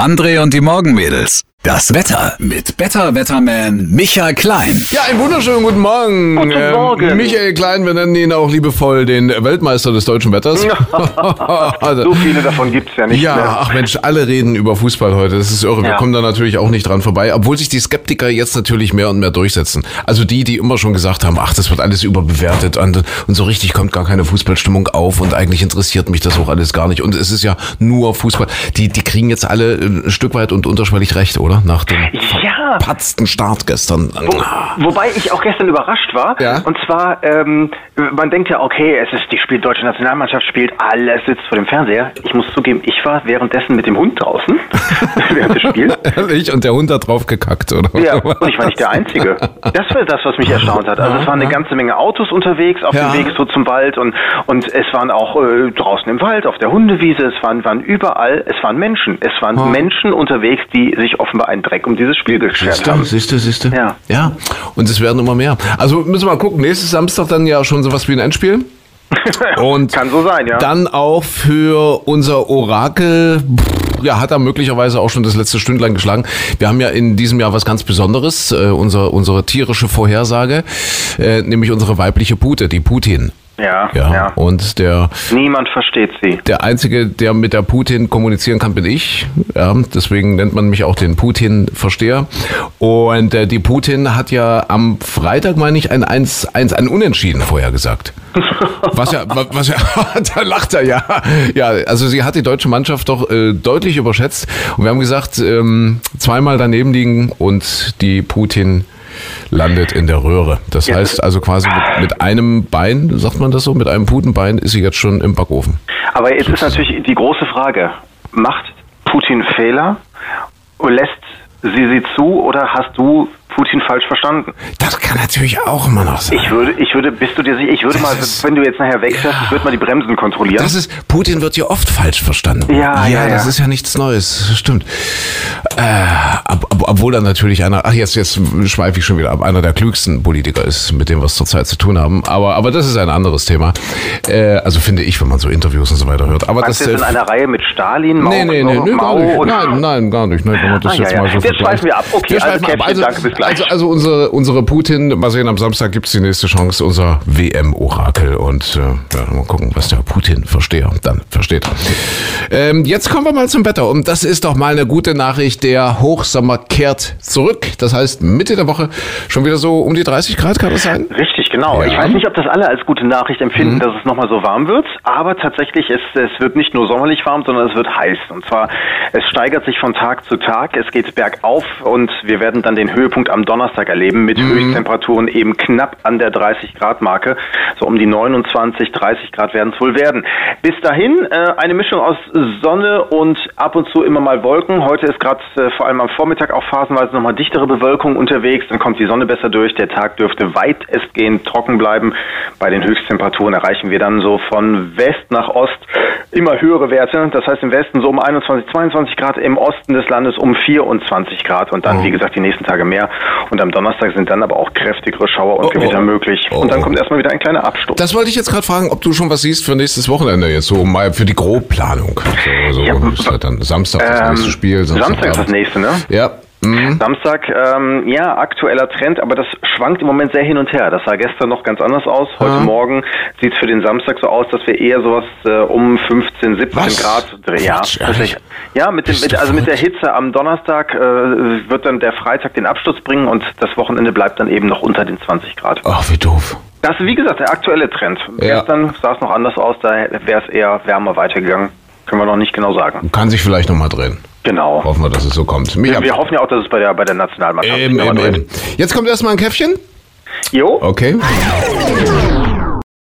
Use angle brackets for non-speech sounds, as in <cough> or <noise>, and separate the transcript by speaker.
Speaker 1: André und die Morgenmädels. Das Wetter mit Better Wetterman Michael Klein.
Speaker 2: Ja, einen wunderschönen guten Morgen.
Speaker 3: Guten
Speaker 2: Ähm,
Speaker 3: Morgen.
Speaker 2: Michael Klein, wir nennen ihn auch liebevoll den Weltmeister des deutschen Wetters. Also, <laughs> <laughs>
Speaker 3: So viele davon gibt's ja nicht
Speaker 2: ja,
Speaker 3: mehr.
Speaker 2: ach Mensch, alle reden über Fußball heute. Das ist irre. Wir
Speaker 3: Ja.
Speaker 2: kommen da natürlich auch nicht dran vorbei, obwohl sich die Skeptiker jetzt natürlich mehr und mehr durchsetzen. Also die, die immer schon gesagt haben, ach, das wird alles überbewertet und, und so richtig kommt gar keine Fußballstimmung auf und eigentlich interessiert mich das auch alles gar nicht. Und es ist ja nur Fußball. Die, die kriegen jetzt alle ein Stück weit und unterschwellig recht, oder? Nach dem
Speaker 3: Ja.
Speaker 2: verpatzten Start gestern.
Speaker 3: Wo, wobei ich auch gestern überrascht war.
Speaker 2: Ja.
Speaker 3: Und zwar, ähm, man denkt ja, okay, es ist die spielt deutsche Nationalmannschaft spielt, alles sitzt vor dem Fernseher. Ich muss zugeben, ich war währenddessen mit dem Hund draußen <laughs> während des Spiels. <laughs>
Speaker 2: Ehrlich? Und der Hund hat drauf gekackt, oder?
Speaker 3: Ja, und ich war nicht der Einzige. Das war das, was mich erstaunt hat. Also es waren eine ganze Menge Autos unterwegs auf
Speaker 2: Ja.
Speaker 3: dem Weg so zum Wald und, und es waren auch äh, draußen im Wald, auf der Hundewiese, es waren, waren überall, es waren Menschen. Es waren Menschen unterwegs, die sich offenbar einen Dreck um dieses Spiel geschert
Speaker 2: Siehste,
Speaker 3: haben.
Speaker 2: siehste, siehste.
Speaker 3: Ja.
Speaker 2: Ja. Und es werden immer mehr. Also müssen wir mal gucken. Nächstes Samstag dann ja schon sowas wie ein Endspiel. <laughs> Und
Speaker 3: Kann so sein, ja.
Speaker 2: dann auch für unser Orakel, ja, hat er möglicherweise auch schon das letzte Stündlein geschlagen. Wir haben ja in diesem Jahr was ganz Besonderes, äh, unser, unsere tierische Vorhersage, äh, nämlich unsere weibliche Pute, die Putin.
Speaker 3: Ja,
Speaker 2: Ja.
Speaker 3: ja.
Speaker 2: Und der
Speaker 3: Niemand versteht sie.
Speaker 2: der Einzige, der mit der Putin kommunizieren kann, bin ich. Ja, deswegen nennt man mich auch den Putin-Versteher. Und äh, die Putin hat ja am Freitag, meine ich, ein 1, 1 ein Unentschieden vorher gesagt. <laughs> Was ja, wa- was ja, <laughs> da lacht er ja. Ja, also sie hat die deutsche Mannschaft doch äh, deutlich überschätzt. Und wir haben gesagt, ähm, zweimal daneben liegen und die Putin landet in der Röhre. Das
Speaker 3: Ja.
Speaker 2: heißt also quasi mit, mit einem Bein, sagt man das so, mit einem Putenbein ist sie jetzt schon im Backofen.
Speaker 3: Aber jetzt ist natürlich die große Frage, macht Putin Fehler? Lässt sie sie zu oder hast du Putin falsch verstanden?
Speaker 2: Das kann natürlich auch immer noch sein.
Speaker 3: Ich würde, ich würde, bist du dir sicher, ich würde
Speaker 2: Das
Speaker 3: mal,
Speaker 2: ist-
Speaker 3: wenn du jetzt nachher wegfährst, ich würde mal die Bremsen kontrollieren.
Speaker 2: Das ist, Putin wird ja oft falsch verstanden.
Speaker 3: Ja, ja,
Speaker 2: das
Speaker 3: ja.
Speaker 2: ist ja nichts Neues. Stimmt. Äh, ob, ob, obwohl er natürlich einer, ach jetzt, jetzt schweife ich schon wieder ab, einer der klügsten Politiker ist, mit dem wir es zurzeit zu tun haben. Aber, aber das ist ein anderes Thema. Äh, also finde ich, wenn man so Interviews und so weiter hört. Aber
Speaker 3: Meinst
Speaker 2: das,
Speaker 3: jetzt in
Speaker 2: äh,
Speaker 3: einer Reihe mit Stalin, Mao,
Speaker 2: Nee, nee, nee, nee,
Speaker 3: Mao
Speaker 2: gar nicht.
Speaker 3: und
Speaker 2: Nein, nein, gar nicht. Nein, wenn man das
Speaker 3: Ah,
Speaker 2: jetzt
Speaker 3: ja, ja.
Speaker 2: mal so
Speaker 3: Jetzt schweifen wir ab. Okay,
Speaker 2: Wir
Speaker 3: also
Speaker 2: ab.
Speaker 3: Käffchen,
Speaker 2: Also,
Speaker 3: danke, bis gleich.
Speaker 2: Also, also unsere, unsere Putin, mal sehen, am Samstag gibt's die nächste Chance, unser WM-Orakel. Und äh, ja, mal gucken, was der Putin-Versteher dann versteht. Ähm, jetzt kommen wir mal zum Wetter. Und das ist doch mal eine gute Nachricht. Der Hochsommer kehrt zurück. Das heißt, Mitte der Woche schon wieder so um die 30 Grad, kann das sein?
Speaker 3: Richtig, genau.
Speaker 2: Ja.
Speaker 3: Ich weiß nicht, ob das alle als gute Nachricht empfinden,
Speaker 2: Mhm.
Speaker 3: dass es nochmal so warm wird, aber tatsächlich, es, es wird nicht nur sommerlich warm, sondern es wird heiß. Und zwar, es steigert sich von Tag zu Tag, es geht bergauf und wir werden dann den Höhepunkt am Donnerstag erleben mit
Speaker 2: Mhm.
Speaker 3: Höchsttemperaturen eben knapp an der 30 Grad Marke. So um die 29, 30 Grad werden es wohl werden. Bis dahin äh, eine Mischung aus Sonne und ab und zu immer mal Wolken. Heute ist gerade äh, vor allem am Vormittag auch phasenweise nochmal dichtere Bewölkung unterwegs. Dann kommt die Sonne besser durch. Der Tag dürfte weitestgehend trocken bleiben. Bei den Höchsttemperaturen erreichen wir dann so von West nach Ost immer höhere Werte. Das heißt im Westen so um 21, 22 Grad, im Osten des Landes um 24 Grad und dann, wie gesagt, die nächsten Tage mehr. Und am Donnerstag sind dann aber auch kräftigere Schauer und
Speaker 2: Oh, oh.
Speaker 3: Gewitter möglich.
Speaker 2: Oh,
Speaker 3: Und dann
Speaker 2: oh.
Speaker 3: kommt erstmal wieder ein kleiner Absturz.
Speaker 2: Das wollte ich jetzt gerade fragen, ob du schon was siehst für nächstes Wochenende jetzt so mal für die Grobplanung. So, so
Speaker 3: Ja,
Speaker 2: ist ja dann Samstag das
Speaker 3: Ähm,
Speaker 2: nächste Spiel.
Speaker 3: Samstag ist das nächste, ne?
Speaker 2: Ja. Mhm.
Speaker 3: Samstag, ähm, ja, aktueller Trend, aber das schwankt im Moment sehr hin und her. Das sah gestern noch ganz anders aus. Heute
Speaker 2: Ja.
Speaker 3: Morgen sieht es für den Samstag so aus, dass wir eher sowas äh, um 15, 17
Speaker 2: Was?
Speaker 3: Grad drehen. Ja? Ja, mit dem, mit, also mit der? Hitze am Donnerstag äh, wird dann der Freitag den Absturz bringen und das Wochenende bleibt dann eben noch unter den 20 Grad.
Speaker 2: Ach, wie doof.
Speaker 3: Das ist wie gesagt der aktuelle Trend.
Speaker 2: Ja.
Speaker 3: Gestern sah es noch anders aus, da wäre es eher wärmer weitergegangen. Können wir noch nicht genau sagen.
Speaker 2: Kann sich vielleicht nochmal drehen.
Speaker 3: Genau.
Speaker 2: Hoffen wir, dass es so kommt. Micha,
Speaker 3: Wir hoffen ja auch, dass es bei der, bei der Nationalmannschaft
Speaker 2: eben, eben, eben. Jetzt kommt erstmal ein Käffchen.
Speaker 3: Jo.
Speaker 2: Okay.